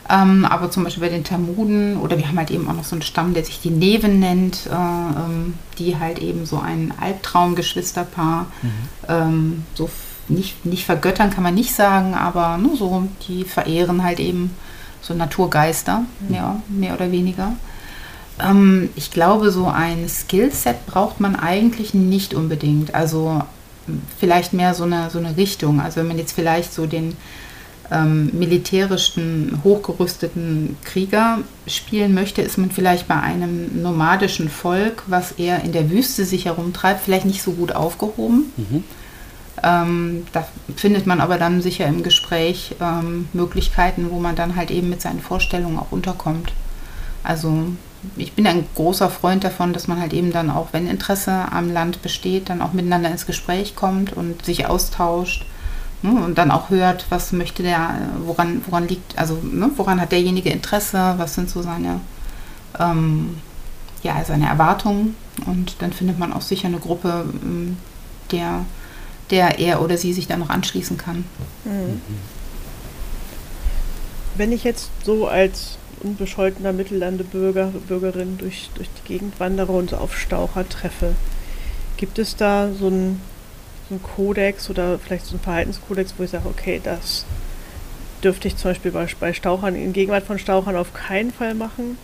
Ähm, aber zum Beispiel bei den Talmuden oder wir haben halt eben auch noch so einen Stamm, der sich die Neven nennt, äh, ähm, die halt eben so ein Albtraumgeschwisterpaar mhm. ähm, so nicht, nicht vergöttern kann man nicht sagen, aber ne, so die verehren halt eben so Naturgeister, mehr, mehr oder weniger. Ähm, ich glaube, so ein Skillset braucht man eigentlich nicht unbedingt. Also vielleicht mehr so eine, so eine Richtung. Also wenn man jetzt vielleicht so den ähm, militärischen, hochgerüsteten Krieger spielen möchte, ist man vielleicht bei einem nomadischen Volk, was eher in der Wüste sich herumtreibt, vielleicht nicht so gut aufgehoben. Mhm. Ähm, da findet man aber dann sicher im Gespräch ähm, Möglichkeiten, wo man dann halt eben mit seinen Vorstellungen auch unterkommt. Also ich bin ein großer Freund davon, dass man halt eben dann auch, wenn Interesse am Land besteht, dann auch miteinander ins Gespräch kommt und sich austauscht ne, und dann auch hört, was möchte der, woran, woran liegt, also ne, woran hat derjenige Interesse, was sind so seine, ähm, ja, seine Erwartungen und dann findet man auch sicher eine Gruppe, ähm, der, der er oder sie sich dann noch anschließen kann. Mhm. Wenn ich jetzt so als unbescholtener Mittellandebürger, Bürgerin durch, durch die Gegend wandere und so auf Staucher treffe. Gibt es da so einen, so einen Kodex oder vielleicht so einen Verhaltenskodex, wo ich sage, okay, das dürfte ich zum Beispiel bei, bei Stauchern, in Gegenwart von Stauchern auf keinen Fall machen?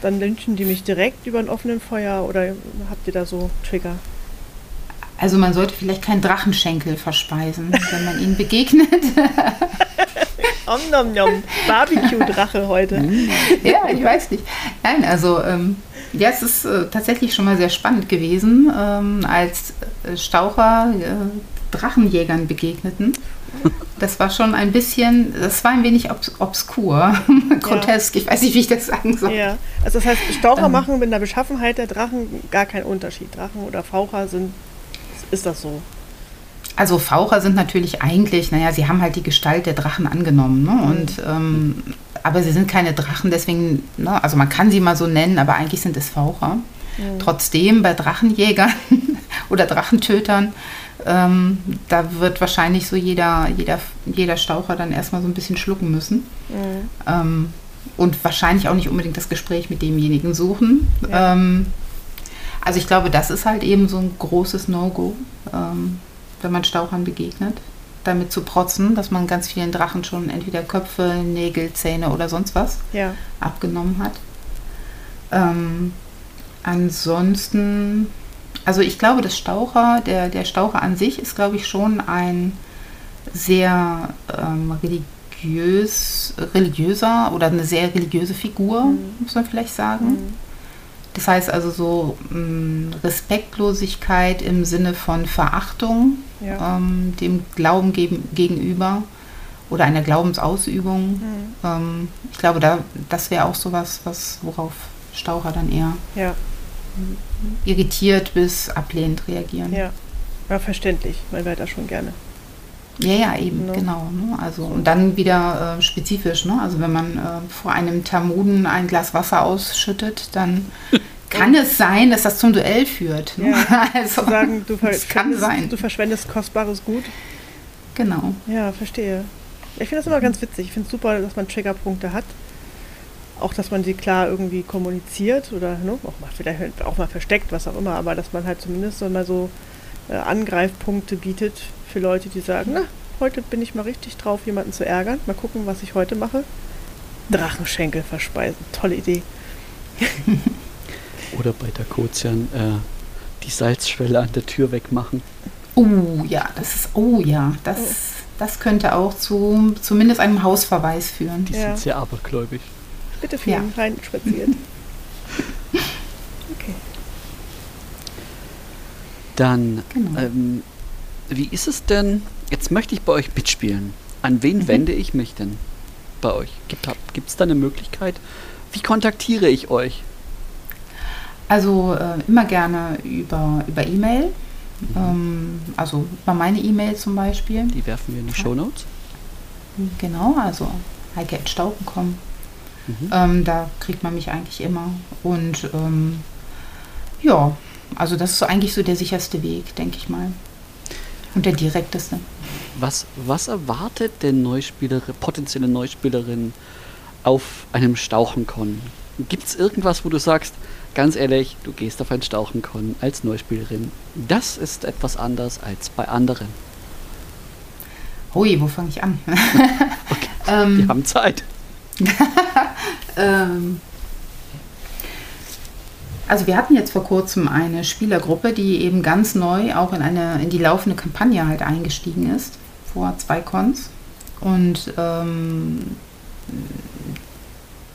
Dann lynchen die mich direkt über ein offenen Feuer oder habt ihr da so Trigger? Also man sollte vielleicht keinen Drachenschenkel verspeisen, wenn man ihnen begegnet. Om nom nom. Barbecue-Drache heute. ja, ich weiß nicht. Nein, also ähm, ja, es ist äh, tatsächlich schon mal sehr spannend gewesen, ähm, als äh, Staucher äh, Drachenjägern begegneten. Das war schon ein bisschen, das war ein wenig obs obskur, grotesk, ja. ich weiß nicht, wie ich das sagen soll. Ja, also das heißt, Staucher ähm, machen mit der Beschaffenheit der Drachen gar keinen Unterschied. Drachen oder Faucher sind, ist das so? Also Faucher sind natürlich eigentlich, naja, sie haben halt die Gestalt der Drachen angenommen. Ne? Und, ähm, aber sie sind keine Drachen, deswegen, ne? also man kann sie mal so nennen, aber eigentlich sind es Faucher. Mhm. Trotzdem bei Drachenjägern oder Drachentötern, ähm, da wird wahrscheinlich so jeder, jeder, jeder Staucher dann erstmal so ein bisschen schlucken müssen. Mhm. Ähm, und wahrscheinlich auch nicht unbedingt das Gespräch mit demjenigen suchen. Ja. Ähm, also ich glaube, das ist halt eben so ein großes No-Go. Wenn man Stauchern begegnet, damit zu protzen, dass man ganz vielen Drachen schon entweder Köpfe, Nägel, Zähne oder sonst was ja. abgenommen hat. Ähm, ansonsten, also ich glaube, das Staucher, der, der Staucher an sich ist, glaube ich, schon ein sehr ähm, religiös, religiöser oder eine sehr religiöse Figur, mhm. muss man vielleicht sagen. Mhm. Das heißt also so mh, mm, Respektlosigkeit im Sinne von Verachtung ja. ähm, dem Glauben gegen, gegenüber oder einer Glaubensausübung. Mhm. Ähm, ich glaube, da, das wäre auch sowas, was, worauf Staucher dann eher ja. irritiert bis ablehnend reagieren. Ja, ja verständlich. Man wäre da schon gerne. Ja, ja, eben, ne? genau. Ne? Also, und dann wieder äh, spezifisch, ne? Also wenn man äh, vor einem Talmuden ein Glas Wasser ausschüttet, dann kann es sein, dass das zum Duell führt. Ne? Ja, also, sagen, du, ver kann sein. du verschwendest kostbares Gut. Genau. Ja, verstehe. Ich finde das immer ganz witzig. Ich finde es super, dass man Triggerpunkte hat. Auch, dass man sie klar irgendwie kommuniziert oder ne, auch mal vielleicht auch mal versteckt, was auch immer, aber dass man halt zumindest so mal so äh, Angreifpunkte bietet für Leute, die sagen, na, heute bin ich mal richtig drauf, jemanden zu ärgern. Mal gucken, was ich heute mache. Drachenschenkel verspeisen. Tolle Idee. Oder bei der Kozian äh, die Salzschwelle an der Tür wegmachen. Oh ja, das ist, oh ja, das, oh. das könnte auch zu zumindest einem Hausverweis führen. Die ja. sind sehr abergläubig. Bitte für ja. rein spaziert. okay. Dann, genau. ähm, wie ist es denn? Jetzt möchte ich bei euch mitspielen. An wen mhm. wende ich mich denn bei euch? Gibt es da eine Möglichkeit? Wie kontaktiere ich euch? Also äh, immer gerne über über E-Mail. Mhm. Ähm, also über meine E-Mail zum Beispiel. Die werfen wir in die Show Notes. Genau, also heike.stauchen.com. Mhm. Ähm, da kriegt man mich eigentlich immer. Und ähm, ja, also das ist so eigentlich so der sicherste Weg, denke ich mal. Und der direkteste. Was, was erwartet denn Neuspielerin, potenzielle Neuspielerin auf einem Stauchenkon? Gibt es irgendwas, wo du sagst, ganz ehrlich, du gehst auf ein Stauchenkon als Neuspielerin. Das ist etwas anders als bei anderen. Hui, wo fange ich an? okay, ähm, wir haben Zeit. ähm, also wir hatten jetzt vor kurzem eine Spielergruppe, die eben ganz neu auch in eine in die laufende Kampagne halt eingestiegen ist vor zwei Cons und ähm,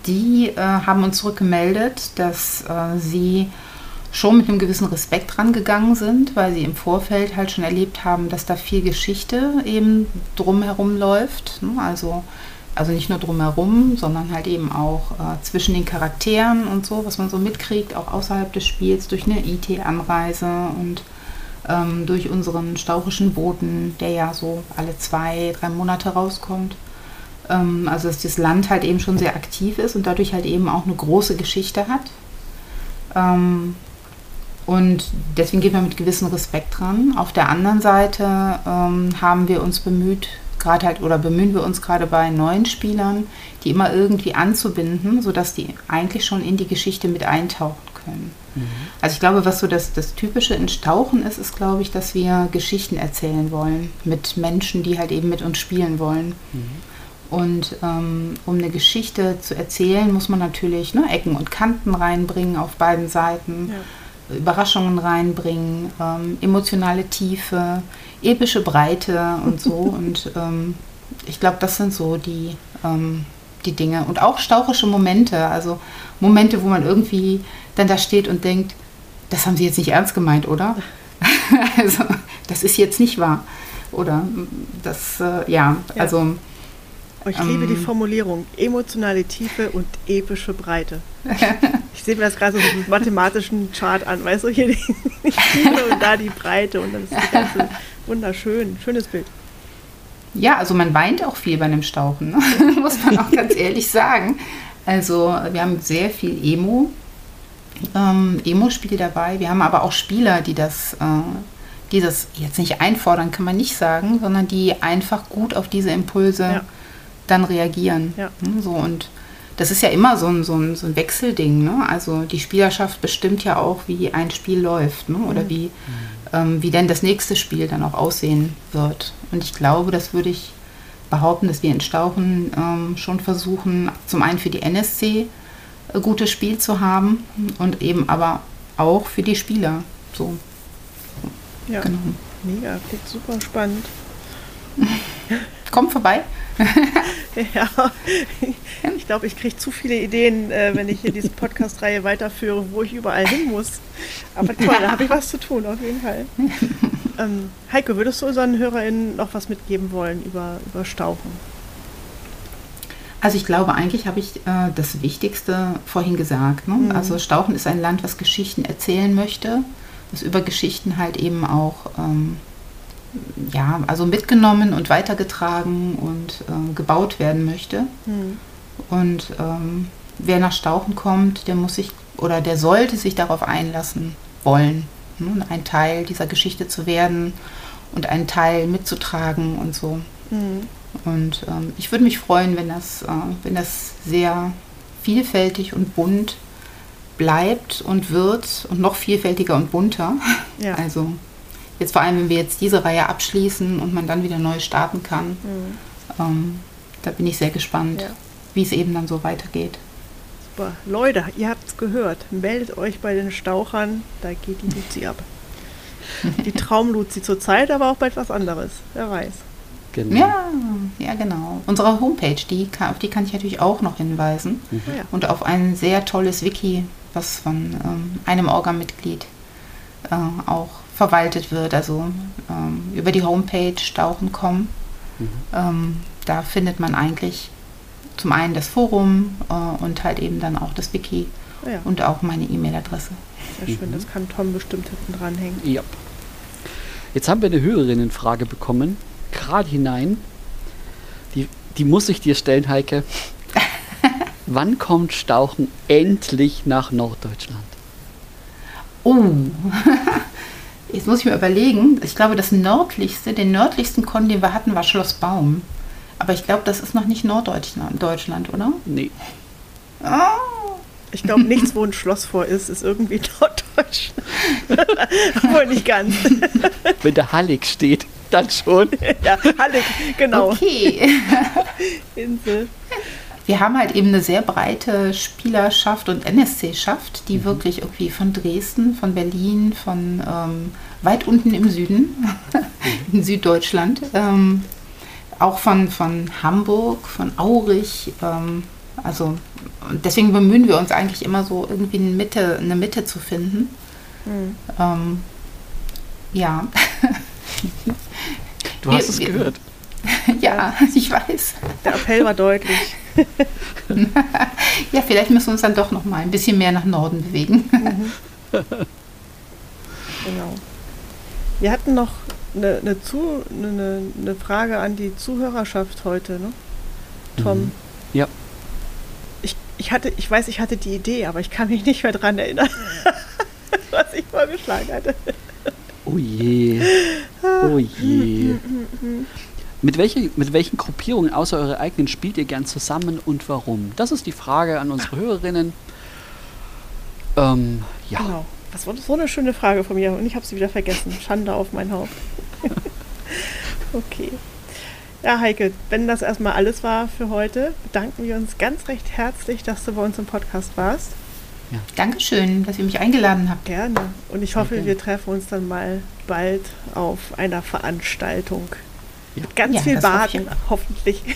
die äh, haben uns zurückgemeldet, dass äh, sie schon mit einem gewissen Respekt rangegangen sind, weil sie im Vorfeld halt schon erlebt haben, dass da viel Geschichte eben drumherum läuft. Ne? Also, also nicht nur drumherum, sondern halt eben auch äh, zwischen den Charakteren und so, was man so mitkriegt, auch außerhalb des Spiels durch eine IT-Anreise und ähm, durch unseren stauchischen Boten, der ja so alle zwei, drei Monate rauskommt. Ähm, also dass das Land halt eben schon sehr aktiv ist und dadurch halt eben auch eine große Geschichte hat. Ähm, und deswegen gehen wir mit gewissem Respekt dran. Auf der anderen Seite ähm, haben wir uns bemüht, gerade halt oder bemühen wir uns gerade bei neuen Spielern, die immer irgendwie anzubinden, sodass die eigentlich schon in die Geschichte mit eintauchen können. Mhm. Also ich glaube, was so das, das Typische in Stauchen ist, ist, glaube ich, dass wir Geschichten erzählen wollen mit Menschen, die halt eben mit uns spielen wollen. Mhm. Und ähm, um eine Geschichte zu erzählen, muss man natürlich ne, Ecken und Kanten reinbringen auf beiden Seiten, ja. Überraschungen reinbringen, ähm, emotionale Tiefe, epische Breite und so. und ähm, ich glaube, das sind so die, ähm, die Dinge. Und auch stauchische Momente, also Momente, wo man irgendwie dann da steht und denkt, das haben Sie jetzt nicht ernst gemeint, oder? also, das ist jetzt nicht wahr. Oder das, äh, ja, ja, also ich liebe ähm, die Formulierung, emotionale Tiefe und epische Breite. Ich sehe mir das gerade so einen mathematischen Chart an, weißt du, hier die, die Tiefe und da die Breite und dann ist das Ganze wunderschön, schönes Bild. Ja, also man weint auch viel bei einem Stauchen, ne? muss man auch ganz ehrlich sagen. Also wir haben sehr viel Emo, ähm, Emo-Spiel dabei. Wir haben aber auch Spieler, die das, äh, die das jetzt nicht einfordern, kann man nicht sagen, sondern die einfach gut auf diese Impulse ja dann reagieren. Ja. Hm, so und das ist ja immer so ein, so ein, so ein Wechselding. Ne? Also die Spielerschaft bestimmt ja auch, wie ein Spiel läuft ne? oder mhm. wie, ähm, wie denn das nächste Spiel dann auch aussehen wird. Und ich glaube, das würde ich behaupten, dass wir in Stauchen ähm, schon versuchen, zum einen für die NSC ein äh, gutes Spiel zu haben und eben aber auch für die Spieler. So. Ja, genau. mega, klingt super spannend. Kommt vorbei. ja, ich glaube, ich kriege zu viele Ideen, äh, wenn ich hier diese Podcast-Reihe weiterführe, wo ich überall hin muss. Aber toll, da habe ich was zu tun, auf jeden Fall. Ähm, Heike, würdest du unseren HörerInnen noch was mitgeben wollen über, über Stauchen? Also ich glaube, eigentlich habe ich äh, das Wichtigste vorhin gesagt. Ne? Mhm. Also Stauchen ist ein Land, was Geschichten erzählen möchte, was über Geschichten halt eben auch ähm, ja, also mitgenommen und weitergetragen und äh, gebaut werden möchte. Hm. Und ähm, wer nach Stauchen kommt, der muss sich oder der sollte sich darauf einlassen wollen, ne? ein Teil dieser Geschichte zu werden und einen Teil mitzutragen und so. Hm. Und ähm, ich würde mich freuen, wenn das, äh, wenn das sehr vielfältig und bunt bleibt und wird und noch vielfältiger und bunter. Ja. Also jetzt vor allem, wenn wir jetzt diese Reihe abschließen und man dann wieder neu starten kann, Hm. ähm, da bin ich sehr gespannt, Ja. Wie es eben dann so weitergeht. Super. Leute, ihr habt es gehört. Meldet euch bei den Stauchern, da geht die Luzi ab. Die Traumluzi zurzeit, aber auch bei etwas anderes. Wer weiß. Genau. Ja, ja, genau. Unsere Homepage, die, kann- auf die kann ich natürlich auch noch hinweisen. Ja. Und auf ein sehr tolles Wiki, was von ähm, einem Orga-Mitglied äh, auch verwaltet wird. Also ähm, über die Homepage stauchen.com. Mhm. Ähm, da findet man eigentlich zum einen das Forum äh, und halt eben dann auch das Wiki Ja, und auch meine E-Mail-Adresse. sehr schön. Mhm. Das kann Tom bestimmt hinten dranhängen. Ja. Jetzt haben wir eine Hörerinnenfrage bekommen, gerade hinein. Die, die muss ich dir stellen, Heike. Wann kommt Stauchen endlich nach Norddeutschland? Oh, jetzt muss ich mir überlegen. Ich glaube, das nördlichste, den nördlichsten Con, den wir hatten, war Schloss Baum. Aber ich glaube, das ist noch nicht Norddeutschland, Deutschland, oder? Nee. Oh. Ich glaube, nichts, wo ein Schloss vor ist, ist irgendwie Norddeutsch. Wohl nicht ganz. Wenn der Hallig steht, dann schon. ja, Hallig, genau. Okay. Insel. Wir haben halt eben eine sehr breite Spielerschaft und NSC-Schaft, die wirklich irgendwie von Dresden, von Berlin, von ähm, weit unten im Süden, in Süddeutschland, ähm, auch von, von Hamburg, von Aurich, ähm, also deswegen bemühen wir uns eigentlich immer so irgendwie eine Mitte, eine Mitte zu finden. Hm. Ähm, ja, Du hast Wir- es wir- gehört. ja, ich weiß. Der Appell war deutlich. Ja, vielleicht müssen wir uns dann doch noch mal ein bisschen mehr nach Norden bewegen. Genau. Wir hatten noch eine, eine, Zu, eine, eine Frage an die Zuhörerschaft heute, ne? Tom. Mhm. Ja. Ich, ich, hatte, ich weiß, ich hatte die Idee, aber ich kann mich nicht mehr dran erinnern, was ich vorgeschlagen hatte. Oh je. Oh je. Mit, welche, mit welchen Gruppierungen außer eure eigenen spielt ihr gern zusammen und warum? Das ist die Frage an unsere Hörerinnen. Ähm, ja. Genau. Das war so eine schöne Frage von mir und ich habe sie wieder vergessen. Schande auf mein Haupt. okay. Ja, Heike, wenn das erstmal alles war für heute, bedanken wir uns ganz recht herzlich, dass du bei uns im Podcast warst. Dankeschön, dass ihr mich eingeladen habt. Gerne. Und ich hoffe, wir treffen uns dann mal bald auf einer Veranstaltung. Ja. Mit ganz Ja, viel Baden, hoffentlich.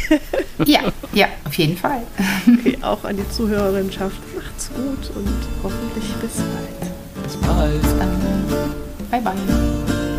Ja, ja, auf jeden Fall. Okay, auch an die Zuhörerinschaft. Macht's gut und hoffentlich bis bald. Bis bald. Dann, bye bye.